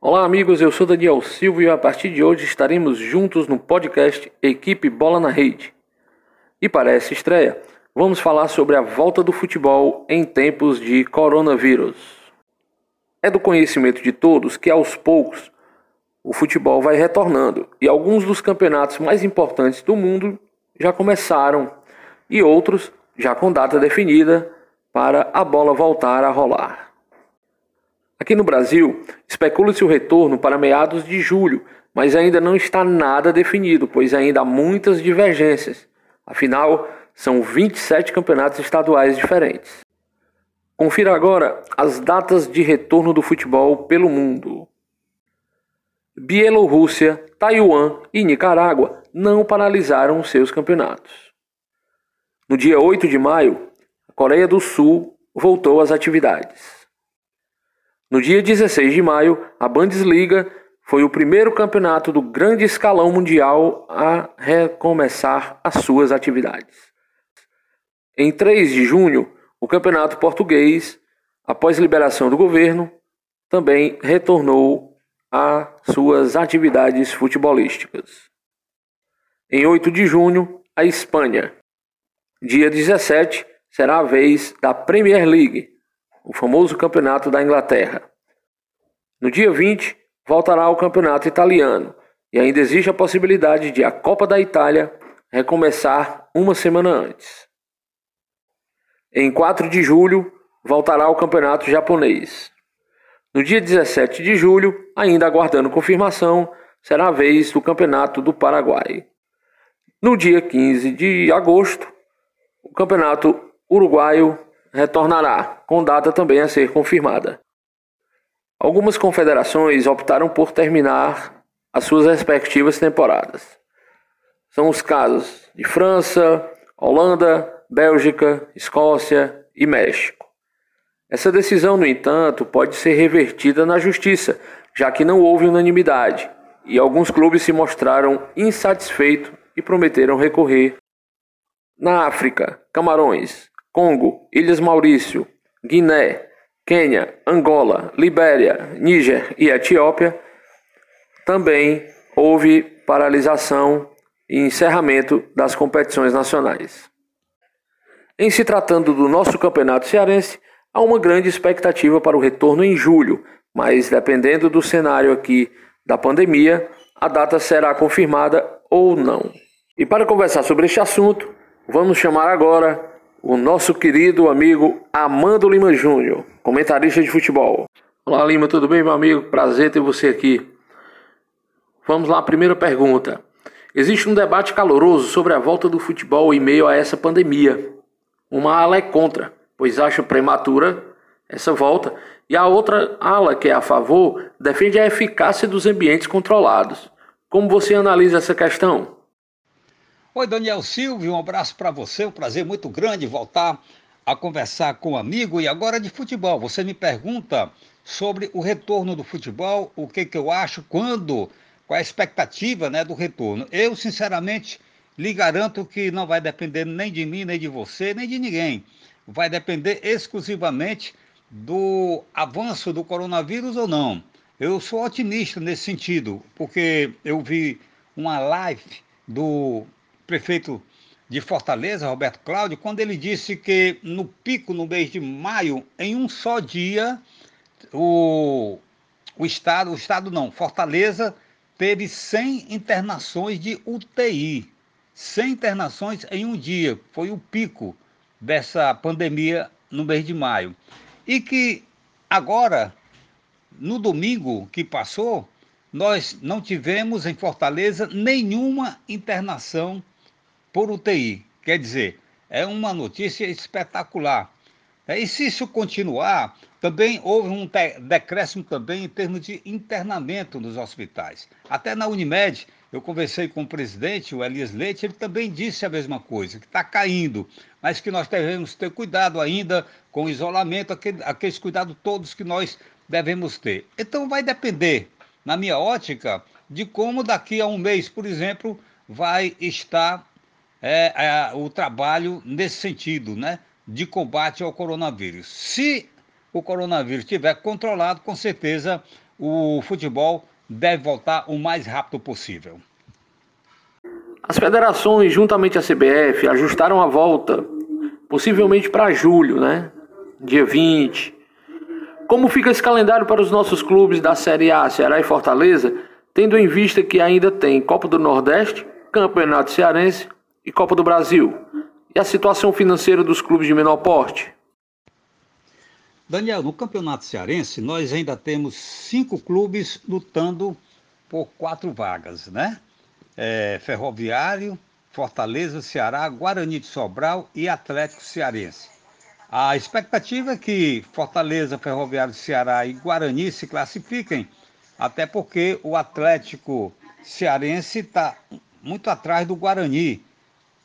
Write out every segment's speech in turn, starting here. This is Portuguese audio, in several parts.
Olá, amigos. Eu sou Daniel Silva e a partir de hoje estaremos juntos no podcast Equipe Bola na Rede. E para essa estreia, vamos falar sobre a volta do futebol em tempos de coronavírus. É do conhecimento de todos que aos poucos o futebol vai retornando e alguns dos campeonatos mais importantes do mundo já começaram e outros já com data definida para a bola voltar a rolar. Aqui no Brasil, especula-se o retorno para meados de julho, mas ainda não está nada definido, pois ainda há muitas divergências. Afinal, são 27 campeonatos estaduais diferentes. Confira agora as datas de retorno do futebol pelo mundo. Bielorrússia, Taiwan e Nicarágua não paralisaram seus campeonatos. No dia 8 de maio, a Coreia do Sul voltou às atividades. No dia 16 de maio, a Bundesliga foi o primeiro campeonato do grande escalão mundial a recomeçar as suas atividades. Em 3 de junho, o campeonato português, após liberação do governo, também retornou a suas atividades futebolísticas. Em 8 de junho, a Espanha. Dia 17 será a vez da Premier League, o famoso campeonato da Inglaterra. No dia 20, voltará ao campeonato italiano e ainda existe a possibilidade de a Copa da Itália recomeçar uma semana antes. Em 4 de julho, voltará ao campeonato japonês. No dia 17 de julho, ainda aguardando confirmação, será a vez do campeonato do Paraguai. No dia 15 de agosto, o campeonato uruguaio retornará, com data também a ser confirmada. Algumas confederações optaram por terminar as suas respectivas temporadas. São os casos de França, Holanda, Bélgica, Escócia e México. Essa decisão, no entanto, pode ser revertida na justiça, já que não houve unanimidade e alguns clubes se mostraram insatisfeitos e prometeram recorrer. Na África, Camarões, Congo, Ilhas Maurício, Guiné, Quênia, Angola, Libéria, Níger e Etiópia, também houve paralisação e encerramento das competições nacionais. Em se tratando do nosso campeonato cearense, há uma grande expectativa para o retorno em julho, mas dependendo do cenário aqui da pandemia, a data será confirmada ou não. E para conversar sobre este assunto, vamos chamar agora o nosso querido amigo Amando Lima Júnior, comentarista de futebol. Olá Lima, tudo bem, meu amigo? Prazer ter você aqui. Vamos lá, primeira pergunta. Existe um debate caloroso sobre a volta do futebol em meio a essa pandemia. Uma ala é contra, pois acha prematura essa volta, e a outra ala, que é a favor, defende a eficácia dos ambientes controlados. Como você analisa essa questão? Oi, Daniel Silvio, um abraço para você. Um prazer muito grande voltar a conversar com um amigo. E agora de futebol. Você me pergunta sobre o retorno do futebol, o que, que eu acho, quando, qual é a expectativa né, do retorno. Eu, sinceramente, lhe garanto que não vai depender nem de mim, nem de você, nem de ninguém. Vai depender exclusivamente do avanço do coronavírus ou não. Eu sou otimista nesse sentido, porque eu vi uma live do prefeito de Fortaleza, Roberto Cláudio, quando ele disse que no pico, no mês de maio, em um só dia, o, o Estado, o Estado não, Fortaleza teve 100 internações de UTI. 100 internações em um dia. Foi o pico dessa pandemia no mês de maio. E que agora, no domingo que passou, nós não tivemos em Fortaleza nenhuma internação por UTI. Quer dizer, é uma notícia espetacular. É, e se isso continuar, também houve um decréscimo também em termos de internamento nos hospitais. Até na Unimed, eu conversei com o presidente, o Elias Leite, ele também disse a mesma coisa, que está caindo, mas que nós devemos ter cuidado ainda com o isolamento, aquele, aqueles cuidados todos que nós devemos ter. Então vai depender, na minha ótica, de como daqui a um mês, por exemplo, vai estar é, é, o trabalho nesse sentido, né? De combate ao coronavírus. Se o coronavírus estiver controlado, com certeza o futebol deve voltar o mais rápido possível. As federações, juntamente à CBF, ajustaram a volta, possivelmente para julho, né? Dia 20. Como fica esse calendário para os nossos clubes da Série A, Ceará e Fortaleza, tendo em vista que ainda tem Copa do Nordeste, Campeonato Cearense e Copa do Brasil? E a situação financeira dos clubes de menor porte? Daniel, no Campeonato Cearense, nós ainda temos cinco clubes lutando por quatro vagas, né? É, Ferroviário, Fortaleza, Ceará, Guarani de Sobral e Atlético Cearense. A expectativa é que Fortaleza, Ferroviário, Ceará e Guarani se classifiquem, até porque o Atlético Cearense está muito atrás do Guarani.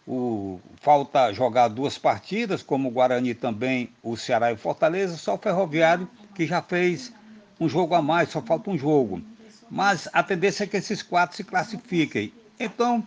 O, falta jogar duas partidas, como o Guarani também, o Ceará e o Fortaleza, só o Ferroviário que já fez um jogo a mais, só falta um jogo. Mas a tendência é que esses quatro se classifiquem. Então,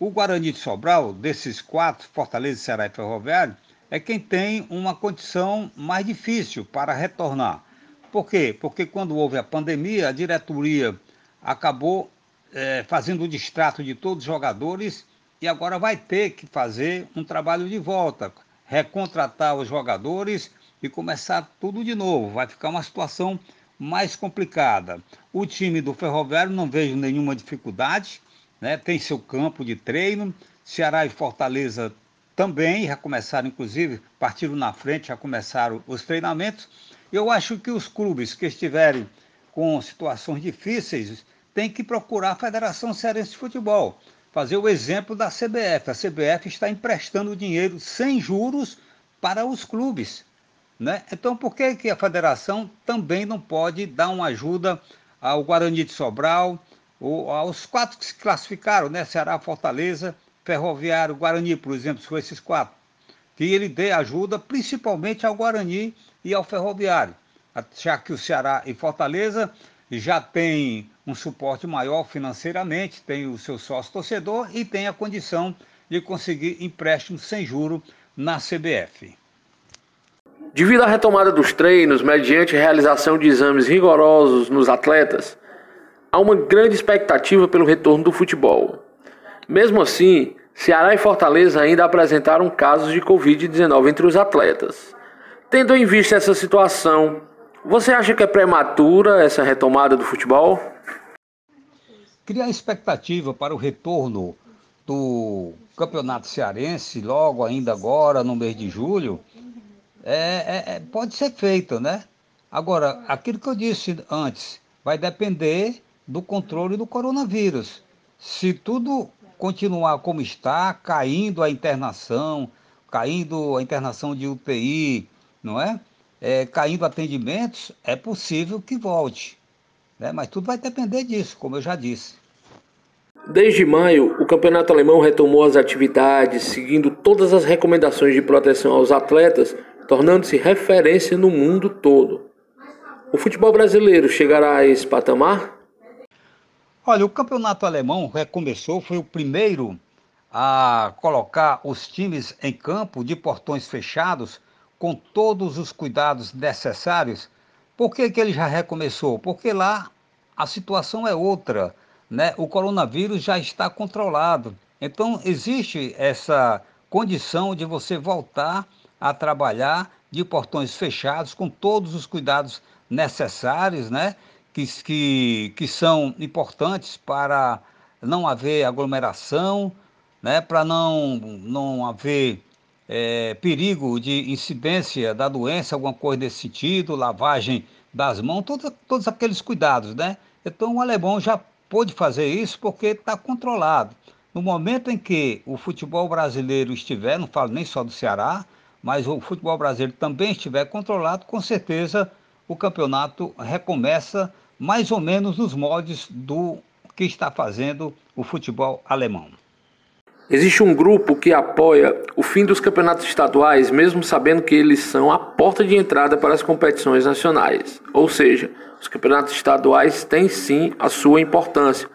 o Guarani de Sobral, desses quatro, Fortaleza, Ceará e Ferroviário, é quem tem uma condição mais difícil para retornar. Por quê? Porque quando houve a pandemia, a diretoria acabou é, fazendo o distrato de todos os jogadores e agora vai ter que fazer um trabalho de volta, recontratar os jogadores e começar tudo de novo. Vai ficar uma situação mais complicada. O time do Ferroviário não vejo nenhuma dificuldade, né? tem seu campo de treino. Ceará e Fortaleza também já começaram, inclusive, partiram na frente, já começaram os treinamentos. Eu acho que os clubes que estiverem com situações difíceis têm que procurar a Federação Cearense de Futebol fazer o exemplo da CBF. A CBF está emprestando dinheiro sem juros para os clubes. Né? Então, por que, que a federação também não pode dar uma ajuda ao Guarani de Sobral, ou aos quatro que se classificaram, né? Ceará, Fortaleza, Ferroviário, Guarani, por exemplo, são esses quatro. Que ele dê ajuda principalmente ao Guarani e ao Ferroviário, já que o Ceará e Fortaleza já tem um suporte maior financeiramente, tem o seu sócio torcedor e tem a condição de conseguir empréstimo sem juro na CBF. Devido à retomada dos treinos, mediante realização de exames rigorosos nos atletas, há uma grande expectativa pelo retorno do futebol. Mesmo assim, Ceará e Fortaleza ainda apresentaram casos de Covid-19 entre os atletas. Tendo em vista essa situação, você acha que é prematura essa retomada do futebol? Criar expectativa para o retorno do Campeonato Cearense, logo ainda agora, no mês de julho, é, é, é, pode ser feito, né? Agora, aquilo que eu disse antes, vai depender do controle do coronavírus. Se tudo continuar como está, caindo a internação, caindo a internação de UTI, não é? É, caindo atendimentos, é possível que volte. Né? Mas tudo vai depender disso, como eu já disse. Desde maio, o campeonato alemão retomou as atividades, seguindo todas as recomendações de proteção aos atletas, tornando-se referência no mundo todo. O futebol brasileiro chegará a esse patamar? Olha, o campeonato alemão recomeçou, foi o primeiro a colocar os times em campo de portões fechados com todos os cuidados necessários, por que, que ele já recomeçou? Porque lá a situação é outra, né? O coronavírus já está controlado. Então existe essa condição de você voltar a trabalhar de portões fechados com todos os cuidados necessários, né? Que, que, que são importantes para não haver aglomeração, né? Para não, não haver é, perigo de incidência da doença, alguma coisa desse sentido, lavagem das mãos, todos, todos aqueles cuidados, né? Então o alemão já pôde fazer isso porque está controlado. No momento em que o futebol brasileiro estiver, não falo nem só do Ceará, mas o futebol brasileiro também estiver controlado, com certeza o campeonato recomeça mais ou menos nos moldes do que está fazendo o futebol alemão. Existe um grupo que apoia o fim dos campeonatos estaduais, mesmo sabendo que eles são a porta de entrada para as competições nacionais. Ou seja, os campeonatos estaduais têm sim a sua importância,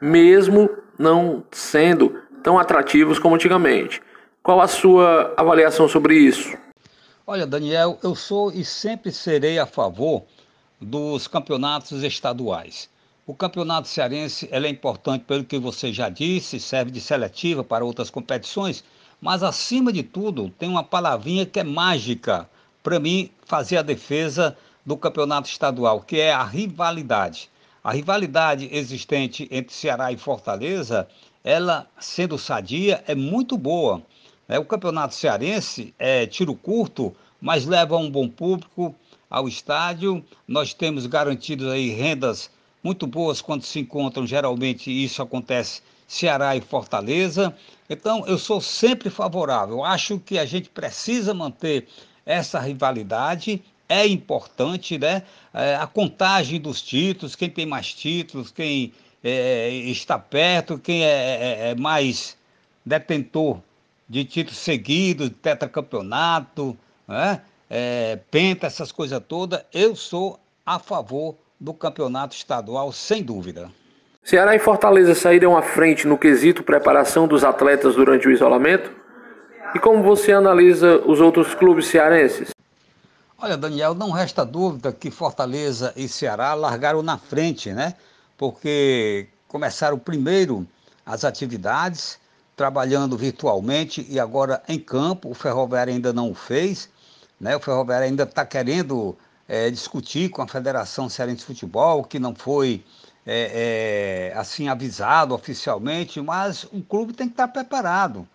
mesmo não sendo tão atrativos como antigamente. Qual a sua avaliação sobre isso? Olha, Daniel, eu sou e sempre serei a favor dos campeonatos estaduais. O campeonato cearense é importante pelo que você já disse, serve de seletiva para outras competições, mas acima de tudo tem uma palavrinha que é mágica para mim fazer a defesa do campeonato estadual, que é a rivalidade. A rivalidade existente entre Ceará e Fortaleza, ela sendo sadia, é muito boa. É, o campeonato cearense é tiro curto, mas leva um bom público ao estádio. Nós temos garantidos aí rendas muito boas quando se encontram, geralmente isso acontece Ceará e Fortaleza. Então, eu sou sempre favorável. Acho que a gente precisa manter essa rivalidade. É importante, né? É, a contagem dos títulos, quem tem mais títulos, quem é, está perto, quem é, é, é mais detentor de títulos seguidos, tetracampeonato, né? É, penta, essas coisas todas. Eu sou a favor do campeonato estadual, sem dúvida. Ceará e Fortaleza saíram à frente no quesito preparação dos atletas durante o isolamento? E como você analisa os outros clubes cearenses? Olha, Daniel, não resta dúvida que Fortaleza e Ceará largaram na frente, né? Porque começaram primeiro as atividades, trabalhando virtualmente e agora em campo. O Ferroviário ainda não o fez, né? O Ferroviário ainda está querendo é, discutir com a Federação Cearense de Futebol, que não foi é, é, assim avisado oficialmente, mas o clube tem que estar preparado.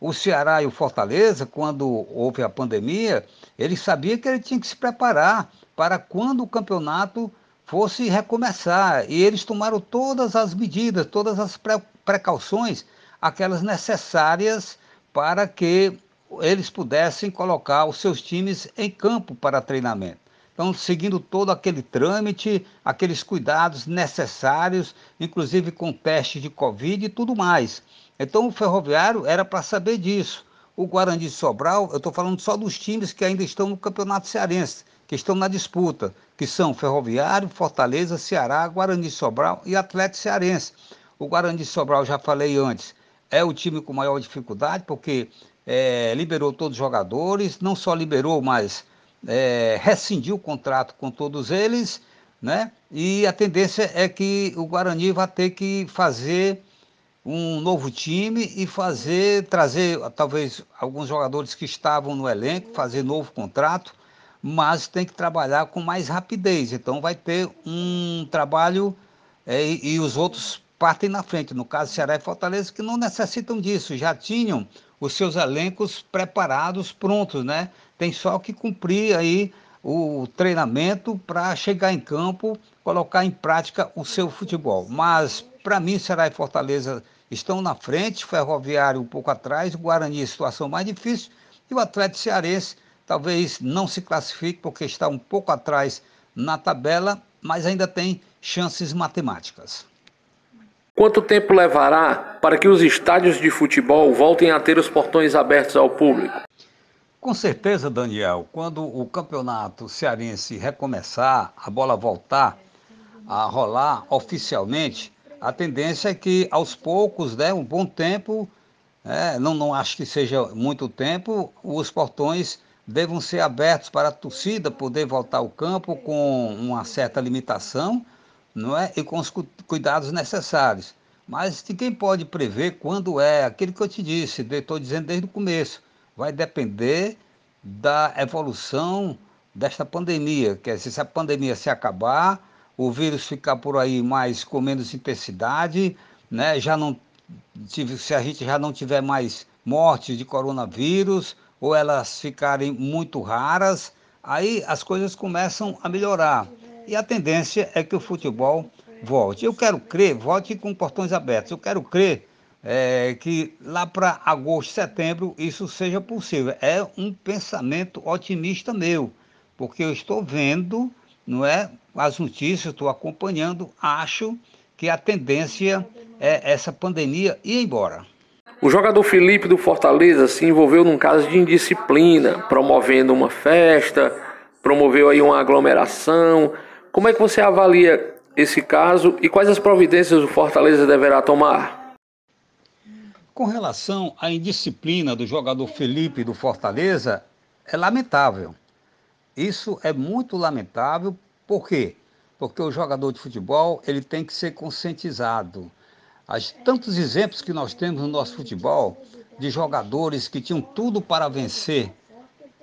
O Ceará e o Fortaleza, quando houve a pandemia, ele sabia que ele tinha que se preparar para quando o campeonato fosse recomeçar. E eles tomaram todas as medidas, todas as precauções, aquelas necessárias para que eles pudessem colocar os seus times em campo para treinamento. Então, seguindo todo aquele trâmite, aqueles cuidados necessários, inclusive com teste de Covid e tudo mais. Então, o ferroviário era para saber disso. O Guarani de Sobral, eu estou falando só dos times que ainda estão no Campeonato Cearense, que estão na disputa, que são Ferroviário, Fortaleza, Ceará, Guarani de Sobral e Atlético Cearense. O Guarani de Sobral, já falei antes, é o time com maior dificuldade, porque é, liberou todos os jogadores, não só liberou, mas é, rescindiu o contrato com todos eles, né? E a tendência é que o Guarani vai ter que fazer um novo time e fazer, trazer talvez alguns jogadores que estavam no elenco, fazer novo contrato, mas tem que trabalhar com mais rapidez. Então vai ter um trabalho é, e, e os outros partem na frente, no caso Ceará e Fortaleza, que não necessitam disso, já tinham os seus elencos preparados, prontos, né? tem só que cumprir aí o treinamento para chegar em campo, colocar em prática o seu futebol. Mas, para mim, Ceará e Fortaleza estão na frente, Ferroviário um pouco atrás, Guarani situação mais difícil, e o Atlético Cearense talvez não se classifique porque está um pouco atrás na tabela, mas ainda tem chances matemáticas. Quanto tempo levará para que os estádios de futebol voltem a ter os portões abertos ao público? Com certeza, Daniel, quando o campeonato cearense recomeçar, a bola voltar a rolar oficialmente, a tendência é que aos poucos, né, um bom tempo, é, não, não acho que seja muito tempo, os portões devam ser abertos para a torcida poder voltar ao campo com uma certa limitação não é? e com os cuidados necessários. Mas quem pode prever quando é aquilo que eu te disse, estou dizendo desde o começo vai depender da evolução desta pandemia. Quer dizer, se a pandemia se acabar, o vírus ficar por aí mais com menos intensidade, né? já não, se a gente já não tiver mais mortes de coronavírus, ou elas ficarem muito raras, aí as coisas começam a melhorar. E a tendência é que o futebol volte. Eu quero crer, volte com portões abertos. Eu quero crer é, que lá para agosto, setembro, isso seja possível. É um pensamento otimista meu, porque eu estou vendo, não é, as notícias, estou acompanhando, acho que a tendência é essa pandemia ir embora. O jogador Felipe do Fortaleza se envolveu num caso de indisciplina, promovendo uma festa, promoveu aí uma aglomeração. Como é que você avalia esse caso e quais as providências o Fortaleza deverá tomar? Com relação à indisciplina do jogador Felipe do Fortaleza, é lamentável. Isso é muito lamentável Por quê? Porque o jogador de futebol ele tem que ser conscientizado. As tantos exemplos que nós temos no nosso futebol de jogadores que tinham tudo para vencer,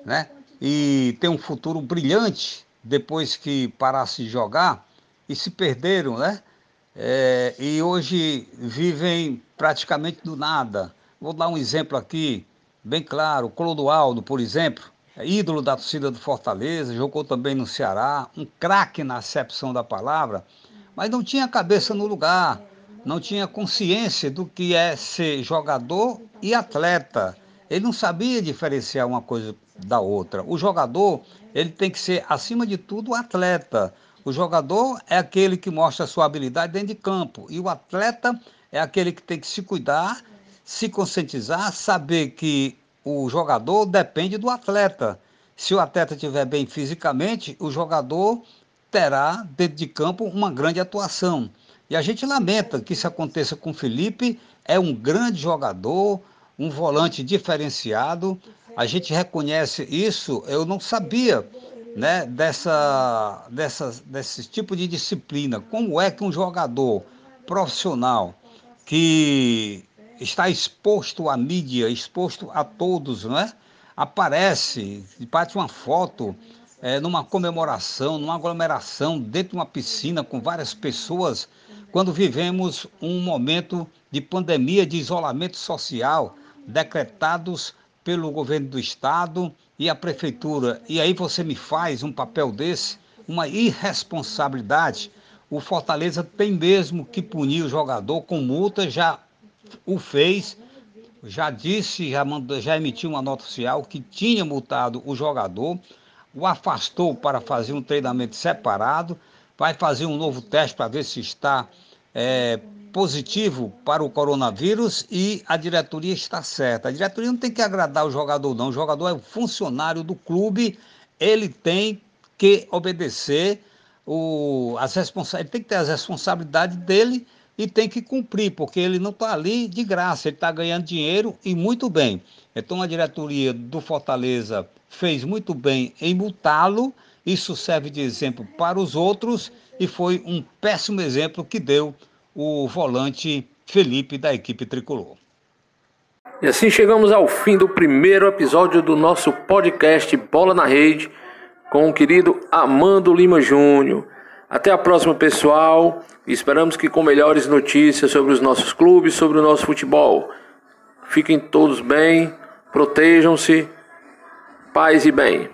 né? E ter um futuro brilhante depois que parasse de jogar e se perderam, né? É, e hoje vivem praticamente do nada. Vou dar um exemplo aqui, bem claro, Clodoaldo, por exemplo, é ídolo da torcida do Fortaleza, jogou também no Ceará, um craque na acepção da palavra, mas não tinha cabeça no lugar, não tinha consciência do que é ser jogador e atleta. Ele não sabia diferenciar uma coisa da outra. O jogador, ele tem que ser, acima de tudo, atleta. O jogador é aquele que mostra a sua habilidade dentro de campo. E o atleta é aquele que tem que se cuidar, se conscientizar, saber que o jogador depende do atleta. Se o atleta estiver bem fisicamente, o jogador terá dentro de campo uma grande atuação. E a gente lamenta que isso aconteça com o Felipe, é um grande jogador, um volante diferenciado. A gente reconhece isso, eu não sabia né, dessa, dessa, desse tipo de disciplina. Como é que um jogador profissional que está exposto à mídia, exposto a todos, não é? Aparece, bate uma foto é, numa comemoração, numa aglomeração, dentro de uma piscina com várias pessoas, quando vivemos um momento de pandemia, de isolamento social, decretados pelo governo do estado e a prefeitura. E aí você me faz um papel desse, uma irresponsabilidade. O Fortaleza tem mesmo que punir o jogador com multa, já o fez, já disse, já, mandou, já emitiu uma nota oficial que tinha multado o jogador, o afastou para fazer um treinamento separado, vai fazer um novo teste para ver se está é, positivo para o coronavírus e a diretoria está certa. A diretoria não tem que agradar o jogador, não. O jogador é funcionário do clube, ele tem que obedecer o, as responsa ele tem que ter as responsabilidades dele e tem que cumprir, porque ele não está ali de graça, ele está ganhando dinheiro e muito bem. Então a diretoria do Fortaleza fez muito bem em multá-lo, isso serve de exemplo para os outros e foi um péssimo exemplo que deu o volante Felipe da equipe tricolor. E assim chegamos ao fim do primeiro episódio do nosso podcast Bola na Rede com o querido Amando Lima Júnior. Até a próxima, pessoal. Esperamos que com melhores notícias sobre os nossos clubes, sobre o nosso futebol. Fiquem todos bem, protejam-se, paz e bem.